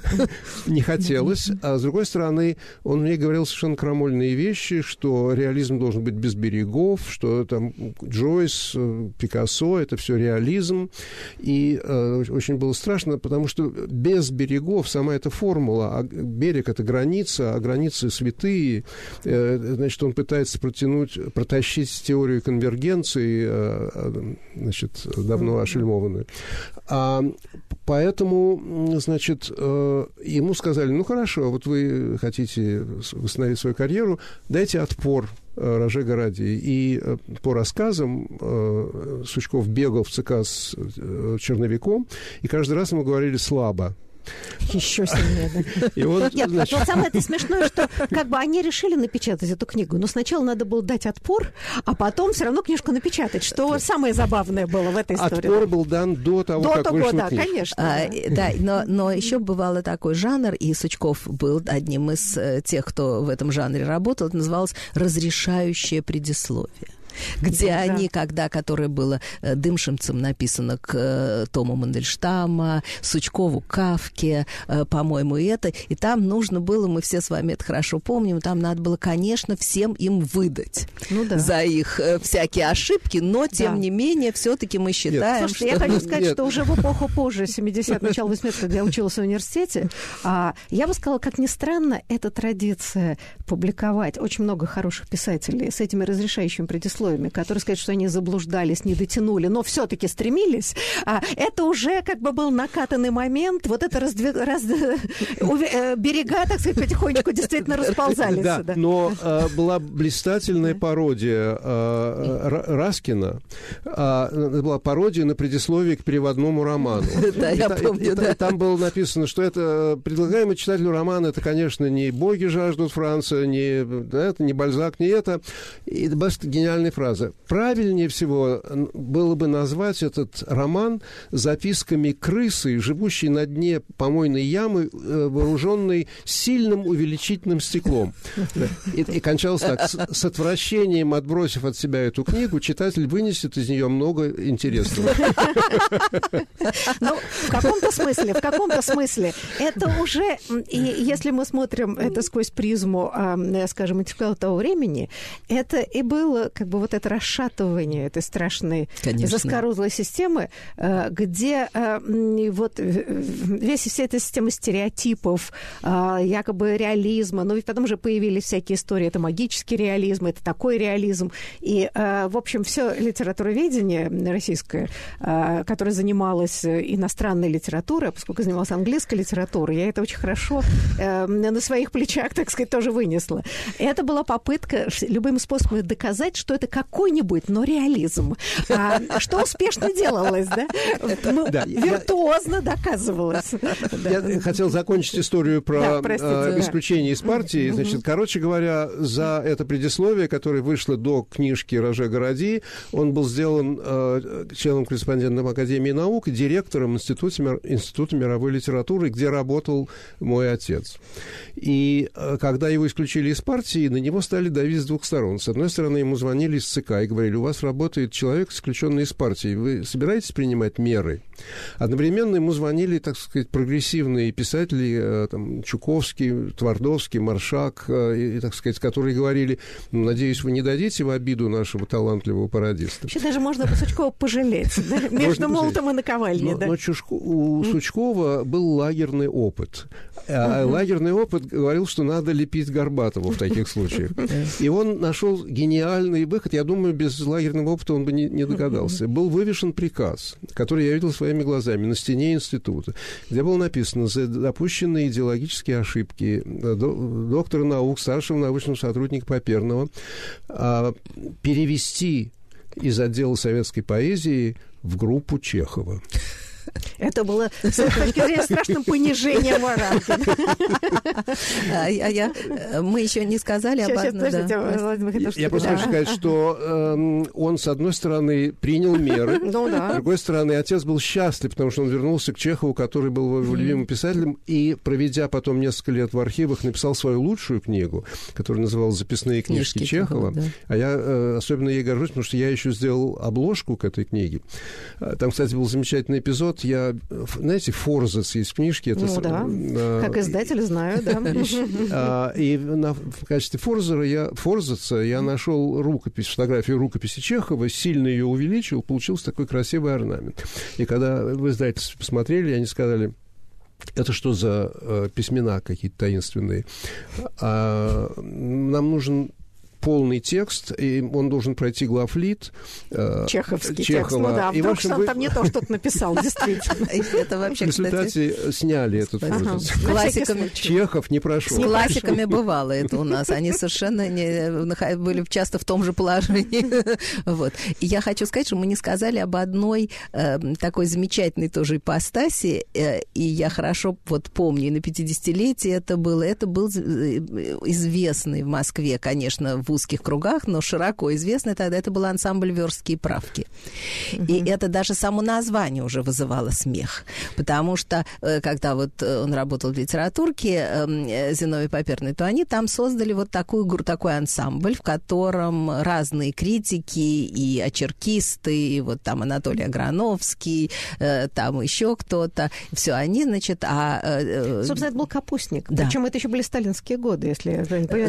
не хотелось. А с другой стороны, он мне говорил совершенно крамольные вещи, что реализм должен быть без берегов, что там Джойс, Пикассо, это все реализм. И э, очень было страшно, потому что без берегов сама эта формула, а берег – это граница, а границы святые, э, значит, он пытается протянуть, протащить теорию конвергенции, э, э значит, давно ошельмованную. А, поэтому, значит, э, ему сказали, ну, хорошо, вот вы хотите восстановить свою карьеру, дайте отпор э, Роже Горади. И э, по рассказам Сучков бегал в ЦК с черновиком, и каждый раз ему говорили слабо. Еще сильнее, да. И вот, Нет, значит... вот самое это смешное, что как бы они решили напечатать эту книгу, но сначала надо было дать отпор, а потом все равно книжку напечатать, что самое забавное было в этой истории. Отпор был дан до того, до как того, вышла да, книжка. конечно. А, да, но, но еще бывало такой жанр, и Сучков был одним из э, тех, кто в этом жанре работал, это называлось «разрешающее предисловие» где да. они, когда, которое было э, Дымшимцем написано к э, Тому Мандельштама, Сучкову, Кавке, э, по-моему, и это, и там нужно было, мы все с вами это хорошо помним, там надо было, конечно, всем им выдать ну, да. за их всякие ошибки, но, тем да. не менее, все-таки мы считаем, Нет. Слушайте, что... я хочу сказать, Нет. что уже в эпоху позже, 70 начало 80 когда я училась в университете, а, я бы сказала, как ни странно, эта традиция публиковать очень много хороших писателей с этими разрешающими предисловиями условиями, которые сказать, что они заблуждались, не дотянули, но все-таки стремились, а, это уже как бы был накатанный момент, вот это раздвиг... раз... Э, берега, так сказать, потихонечку действительно расползались. Да, да. но э, была блистательная пародия э, Раскина, э, была пародия на предисловие к переводному роману. Да, я помню, да. Там было написано, что это предлагаемый читателю романа, это, конечно, не «Боги жаждут Франции», не, да, это не Бальзак, не это. И это гениальный фраза. Правильнее всего было бы назвать этот роман записками крысы, живущей на дне помойной ямы, э, вооруженной сильным увеличительным стеклом. И, и кончалось так. С, с отвращением, отбросив от себя эту книгу, читатель вынесет из нее много интересного. Ну, в каком-то смысле, в каком-то смысле. Это уже, и если мы смотрим это сквозь призму, скажем, того времени, это и было как бы вот это расшатывание этой страшной Конечно. заскорузлой системы, э, где э, вот весь вся эта система стереотипов, э, якобы реализма, но ведь потом уже появились всякие истории, это магический реализм, это такой реализм. И, в общем, все литературоведение российское, которое занималось иностранной литературой, поскольку занималась английской литературой, я это очень хорошо на своих плечах, так сказать, тоже вынесла. Это была попытка любыми способами доказать, что это какой-нибудь, но реализм. А, что успешно делалось, да? Ну, да виртуозно я, доказывалось. Я да. хотел закончить историю про да, простите, э, исключение из партии. Значит, короче говоря, за это предисловие, которое вышло до книжки Роже Городи, он был сделан э, членом-корреспондентом Академии наук и директором Института, Института мировой литературы, где работал мой отец. И э, когда его исключили из партии, на него стали давить с двух сторон. С одной стороны, ему звонили из ЦК и говорили, у вас работает человек, исключенный из партии, вы собираетесь принимать меры? Одновременно ему звонили, так сказать, прогрессивные писатели, э, там, Чуковский, Твардовский, Маршак, э, и, так сказать, которые говорили, ну, надеюсь, вы не дадите в обиду нашего талантливого пародиста. Вообще даже можно Сучкова пожалеть, между молотом и наковальней. Но у Сучкова был лагерный опыт. А лагерный опыт говорил, что надо лепить Горбатову в таких случаях. И он нашел гениальный выход. Я думаю, без лагерного опыта он бы не, догадался. Был вывешен приказ, который я видел своими глазами на стене института, где было написано за допущенные идеологические ошибки доктора наук, старшего научного сотрудника Поперного а, перевести из отдела советской поэзии в группу Чехова. Это было, с этой точки зрения, страшным понижением оранки. А я, мы еще не сказали об одном. Я просто хочу сказать, что эм, он, с одной стороны, принял меры, ну, с другой стороны, отец был счастлив, потому что он вернулся к Чехову, который был его любимым писателем, и, проведя потом несколько лет в архивах, написал свою лучшую книгу, которая называлась «Записные книжки, Чехова». А я э, особенно ей горжусь, потому что я еще сделал обложку к этой книге. А, там, кстати, был замечательный эпизод. Я, знаете, Форзац есть в книжке. Это, ну да, э, как издатель знаю, да. А, и в качестве Форзера я, Форзаца я нашел рукопись, фотографию рукописи Чехова, сильно ее увеличил, получился такой красивый орнамент. И когда в издательстве посмотрели, они сказали, это что за э, письмена какие-то таинственные? А, нам нужен полный текст, и он должен пройти главлит. Э, Чеховский Чехова. текст, ну да, и, вдруг общем, вы... там не то что-то написал, действительно. Это вообще, В результате сняли этот Классиками. Чехов не прошел. С классиками бывало это у нас. Они совершенно не были часто в том же положении. Вот. И я хочу сказать, что мы не сказали об одной э, такой замечательной тоже ипостаси, э, и я хорошо вот помню, на 50-летие это было, это был известный в Москве, конечно, в узких кругах, но широко известный тогда это был ансамбль «Верстские правки». Угу. И это даже само название уже вызывало смех, потому что, э, когда вот э, он работал в литературке, эм, э, Зиновий Поперный, то они там создали вот такую, такой ансамбль, в котором разные критики и очеркисты, и вот там Анатолий Аграновский, там еще кто-то, все они, значит, а... Собственно, это был капустник. Да. Причем это еще были сталинские годы, если.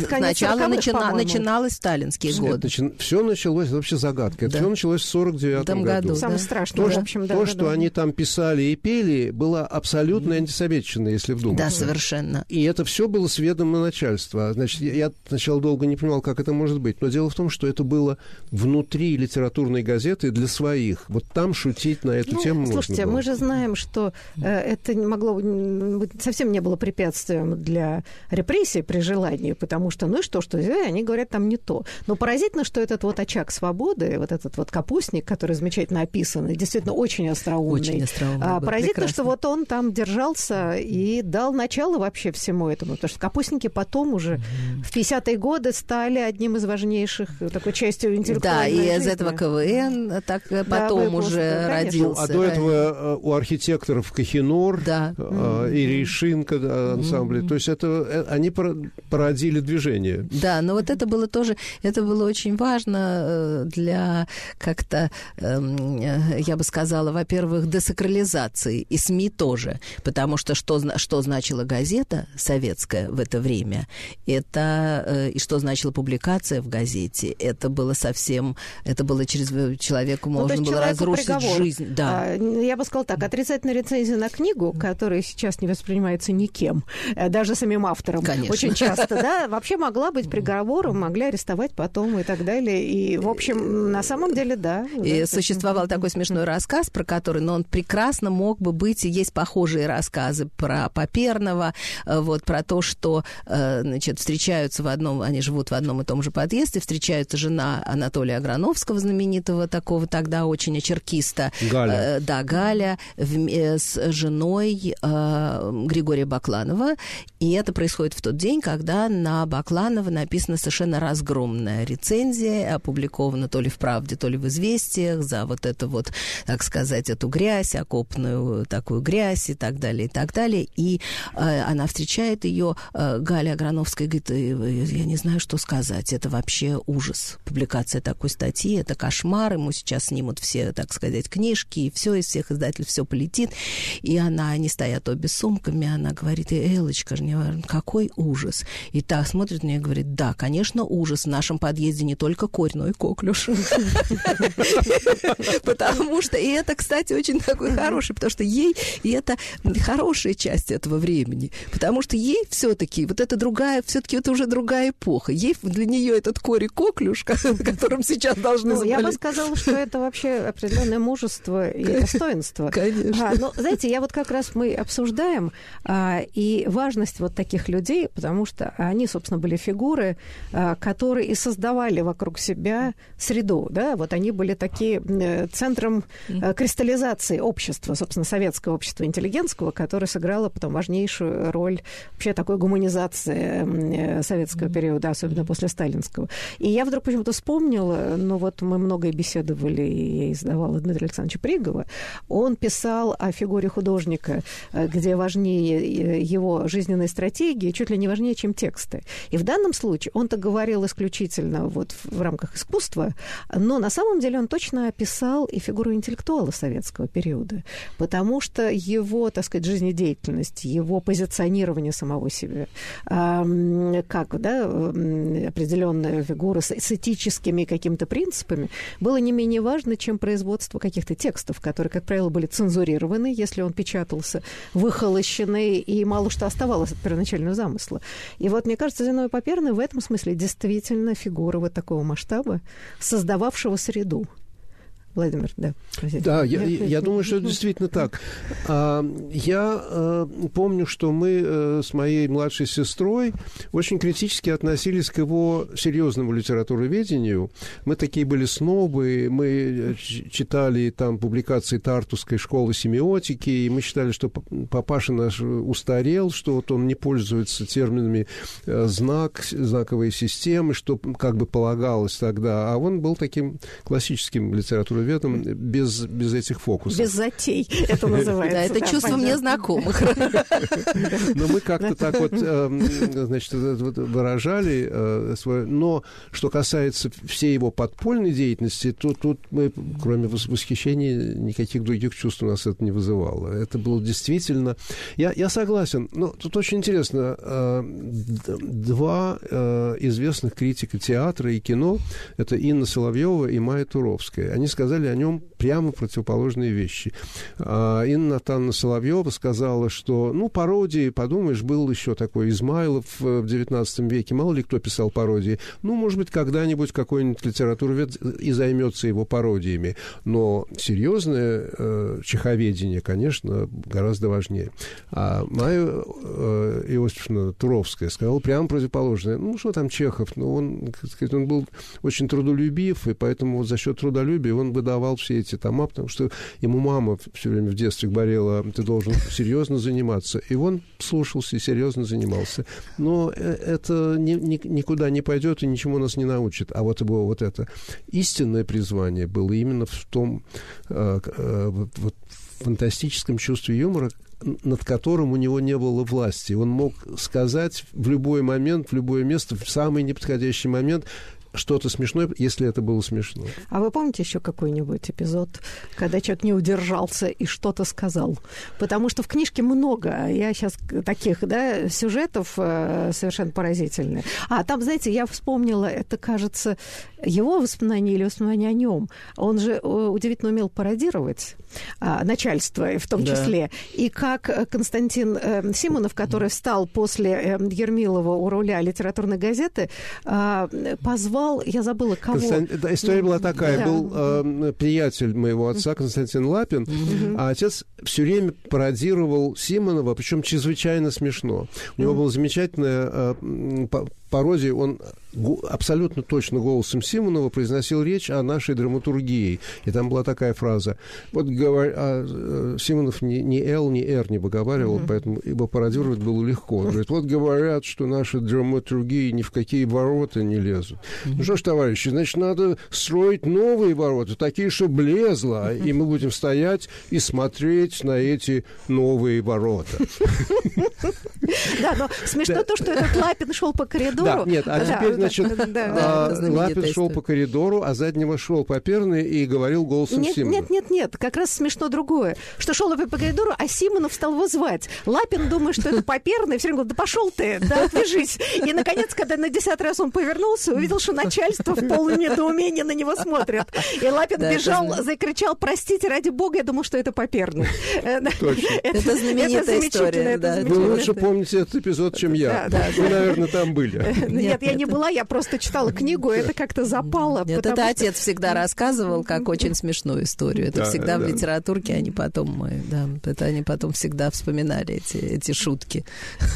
Сначала начина, начина начиналось в сталинские Нет, годы. Начи... Все началось, это вообще загадка. Да. все началось в 49 году. году. Самое страшное, то, да. в общем, да, То, да, что да. они там писали и пели, было абсолютно антисоветчина, если вдуматься. Да, совершенно. И это все было с ведома начальства. Значит, я, я сначала долго не понимал, как это может быть. Но дело в том, что это было внутри литературной газеты для своих. Вот там шутить на эту ну, тему слушайте, можно было. мы же знаем, что э, это не могло совсем не было препятствием для репрессий при желании, потому что, ну и что, что э, они говорят там не то. Но поразительно, что этот вот очаг свободы, вот этот вот капустник, который замечательно описан, действительно очень остроумный. Очень остроумный. А, поразительно, прекрасно. что вот он там держался и дал начало вообще всему этому. Потому что капустники потом уже mm-hmm. в 50-е годы стали одним из важнейших такой частью интеллектуальной Да, и жизни. из этого КВН так да, потом выпуск, уже да, родился. А до этого э, у архитекторов Кахинор, да. mm-hmm. и Решинка ансамбли. Mm-hmm. То есть это э, они породили движение. Да, но вот это было тоже это было очень важно э, для как-то, эм, э, я бы сказала, во-первых, десакрализации, и СМИ тоже, потому что что, что значила газета советская в это время, это, э, и что значила публикация в газете, это было совсем, это было через человеку ну, можно было разрушить приговор. жизнь. Да. А, я бы сказала так, отрицательная рецензия на книгу, которая сейчас не воспринимается никем, даже самим автором, Конечно. очень часто, да, вообще могла быть приговором, могли арестовать потом и так далее. И, в общем, на самом деле, да. И да, существовал такой смешной рассказ, про который, но он прекрасно мог бы быть, и есть похожие рассказы про Поперного, э, вот, про то, что, э, значит, встречаются в одном, они живут в одном и том же подъезде, встречается жена Анатолия Аграновского, знаменитого такого тогда очень очеркиста. Галя. Э, да, Галя с женой Григория Бакланова. И это происходит в тот день, когда на Бакланова написано совершенно разгромное полная рецензия, опубликована то ли в «Правде», то ли в «Известиях» за вот это вот, так сказать, эту грязь, окопную такую грязь и так далее, и так далее. И э, она встречает ее, э, Галя Аграновская говорит, «Э, я не знаю, что сказать, это вообще ужас. Публикация такой статьи, это кошмар, ему сейчас снимут все, так сказать, книжки, и все, из всех издателей все полетит. И она, они стоят обе сумками, она говорит, Элочка, какой ужас. И та смотрит на нее и говорит, да, конечно, ужас. В нашем подъезде не только корь, но и коклюш. Потому что, и это, кстати, очень такой хороший, потому что ей, и это хорошая часть этого времени, потому что ей все-таки, вот это другая, все-таки это уже другая эпоха. Ей для нее этот корь и коклюш, которым сейчас должны ну, Я бы сказала, что это вообще определенное мужество и достоинство. Конечно. А, ну, знаете, я вот как раз мы обсуждаем а, и важность вот таких людей, потому что они, собственно, были фигуры, а, которые и создавали вокруг себя среду, да, вот они были такие э, центром э, кристаллизации общества, собственно, советского общества интеллигентского, которое сыграло потом важнейшую роль вообще такой гуманизации советского периода, особенно после сталинского. И я вдруг почему-то вспомнила, ну вот мы много беседовали, и я издавала Дмитрия Александровича Пригова, он писал о фигуре художника, где важнее его жизненные стратегии, чуть ли не важнее, чем тексты. И в данном случае он-то говорил исключительно вот в рамках искусства, но на самом деле он точно описал и фигуру интеллектуала советского периода, потому что его, так сказать, жизнедеятельность, его позиционирование самого себя, как да, определенная фигура с, с этическими какими-то принципами, было не менее важно, чем производство каких-то текстов, которые, как правило, были цензурированы, если он печатался, выхолощены, и мало что оставалось от первоначального замысла. И вот, мне кажется, Зиновий Поперный в этом смысле действительно фигура вот такого масштаба, создававшего среду. Владимир, да. Да, я, я думаю, что это действительно так. А, я а, помню, что мы а, с моей младшей сестрой очень критически относились к его серьезному литературоведению. Мы такие были снобы, мы э, читали там публикации Тартусской школы семиотики, и мы считали, что папаша наш устарел, что вот он не пользуется терминами знак, знаковые системы, что как бы полагалось тогда. А он был таким классическим литературоведением в этом без, без этих фокусов. Без затей, это называется. Да, это чувство мне знакомых. Но мы как-то так вот, эм, значит, выражали э, свое... Но что касается всей его подпольной деятельности, то тут мы, кроме восхищения, никаких других чувств у нас это не вызывало. Это было действительно... Я, я согласен. Но тут очень интересно. Э, два э, известных критика театра и кино, это Инна Соловьева и Майя Туровская. Они сказали, сказали о нем прямо противоположные вещи. А, Инна Натановна Соловьева сказала, что, ну, пародии, подумаешь, был еще такой Измайлов в XIX веке, мало ли кто писал пародии. Ну, может быть, когда-нибудь какой-нибудь литературовед и займется его пародиями. Но серьезное э, чеховедение, конечно, гораздо важнее. А Майя э, Иосифовна Туровская сказала прямо противоположное. Ну, что там Чехов? Ну, он, сказать, он был очень трудолюбив, и поэтому вот за счет трудолюбия он выдавал все эти тома, потому что ему мама все время в детстве говорила, ты должен серьезно заниматься. И он слушался и серьезно занимался. Но э, это ни, ни, никуда не пойдет и ничему нас не научит. А вот его вот это истинное призвание было именно в том э, э, вот, фантастическом чувстве юмора, над которым у него не было власти. Он мог сказать в любой момент, в любое место, в самый неподходящий момент что-то смешное, если это было смешно. А вы помните еще какой-нибудь эпизод, когда человек не удержался и что-то сказал? Потому что в книжке много, я сейчас таких, да, сюжетов э, совершенно поразительных. А там, знаете, я вспомнила, это, кажется, его воспоминания или воспоминания о нем. Он же э, удивительно умел пародировать а, начальство в том да. числе. И как Константин э, Симонов, который встал после Ермилова у руля литературной газеты, позвал звал, я забыла, кого. Констан... Да, история была такая. Да. Был э, приятель моего отца, Константин Лапин, mm а отец все время пародировал Симонова, причем чрезвычайно смешно. У него была замечательная э, пародия, он абсолютно точно голосом Симонова произносил речь о нашей драматургии. И там была такая фраза. Вот говор... а, э, Симонов ни, ни Л, ни Р не выговаривал, mm-hmm. поэтому его пародировать было легко. Он говорит, вот говорят, что наши драматургии ни в какие ворота не лезут. Mm-hmm. Ну что ж, товарищи, значит, надо строить новые ворота, такие, чтобы лезло, и мы будем стоять и смотреть на эти новые ворота. Да, но смешно то, что этот Лапин шел по коридору. Нет, а теперь, значит, а, Лапин шел по коридору, а заднего шел Поперный и говорил голосом нет, Симонова. Нет, нет, нет, как раз смешно другое, что шел Лапин по коридору, а Симонов стал его звать. Лапин, думает, что это Поперный, все время говорит, да пошел ты, да отвяжись. И, наконец, когда на десятый раз он повернулся, увидел, что начальство в полном недоумении на него смотрит. И Лапин да, бежал, это... закричал, простите, ради бога, я думал, что это Поперный. Точно. Это знаменитая история. Вы лучше помните этот эпизод, чем я. Вы, наверное, там были. Нет, я не была, я просто читала книгу, и это как-то запало. Нет, это отец всегда рассказывал, как очень смешную историю. Это всегда в литературке, они потом, мы, да, это они потом всегда вспоминали эти, эти шутки.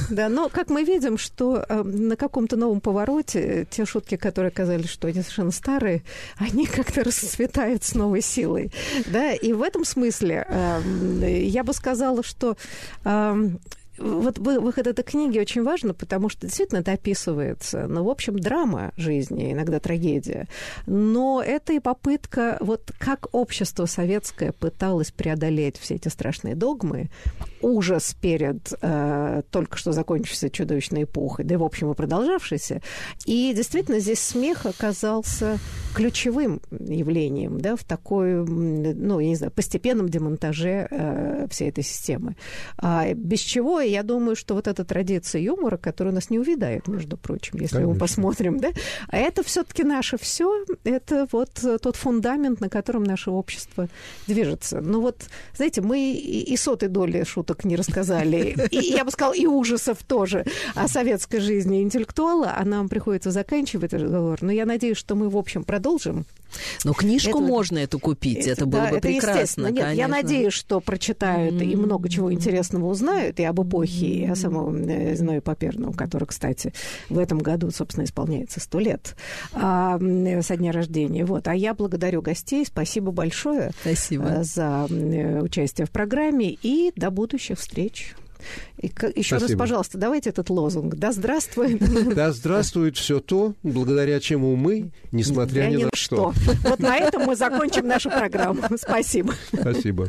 Да, но как мы видим, что э, на каком-то новом повороте те шутки, которые казались, что они совершенно старые, они как-то расцветают с новой силой. Да, и в этом смысле э, я бы сказала, что э, вот выход этой книги очень важно, потому что действительно это описывается, ну, в общем, драма жизни, иногда трагедия. Но это и попытка, вот как общество советское пыталось преодолеть все эти страшные догмы, ужас перед э, только что закончившейся чудовищной эпохой, да и, в общем, и продолжавшейся. И действительно здесь смех оказался ключевым явлением, да, в такой, ну, я не знаю, постепенном демонтаже э, всей этой системы. А без чего я думаю, что вот эта традиция юмора, которая у нас не увядает, между прочим, если Конечно. мы посмотрим, да, а это все-таки наше все, это вот тот фундамент, на котором наше общество движется. Ну вот, знаете, мы и сотой доли шуток не рассказали, и я бы сказала, и ужасов тоже о советской жизни интеллектуала, а нам приходится заканчивать разговор. Но я надеюсь, что мы, в общем, продолжим но книжку это, можно эту купить, это, это было да, бы это прекрасно. Нет, конечно. я надеюсь, что прочитают mm-hmm. и много чего интересного узнают и об эпохе, mm-hmm. и о самом э, Зное Паперну, который, кстати, в этом году, собственно, исполняется сто лет а, со дня рождения. Вот. А я благодарю гостей, спасибо большое спасибо. Э, за э, участие в программе и до будущих встреч. И еще Спасибо. раз, пожалуйста, давайте этот лозунг. Да здравствует. Да здравствует все то, благодаря чему мы, несмотря ни на что. Вот на этом мы закончим нашу программу. Спасибо. Спасибо.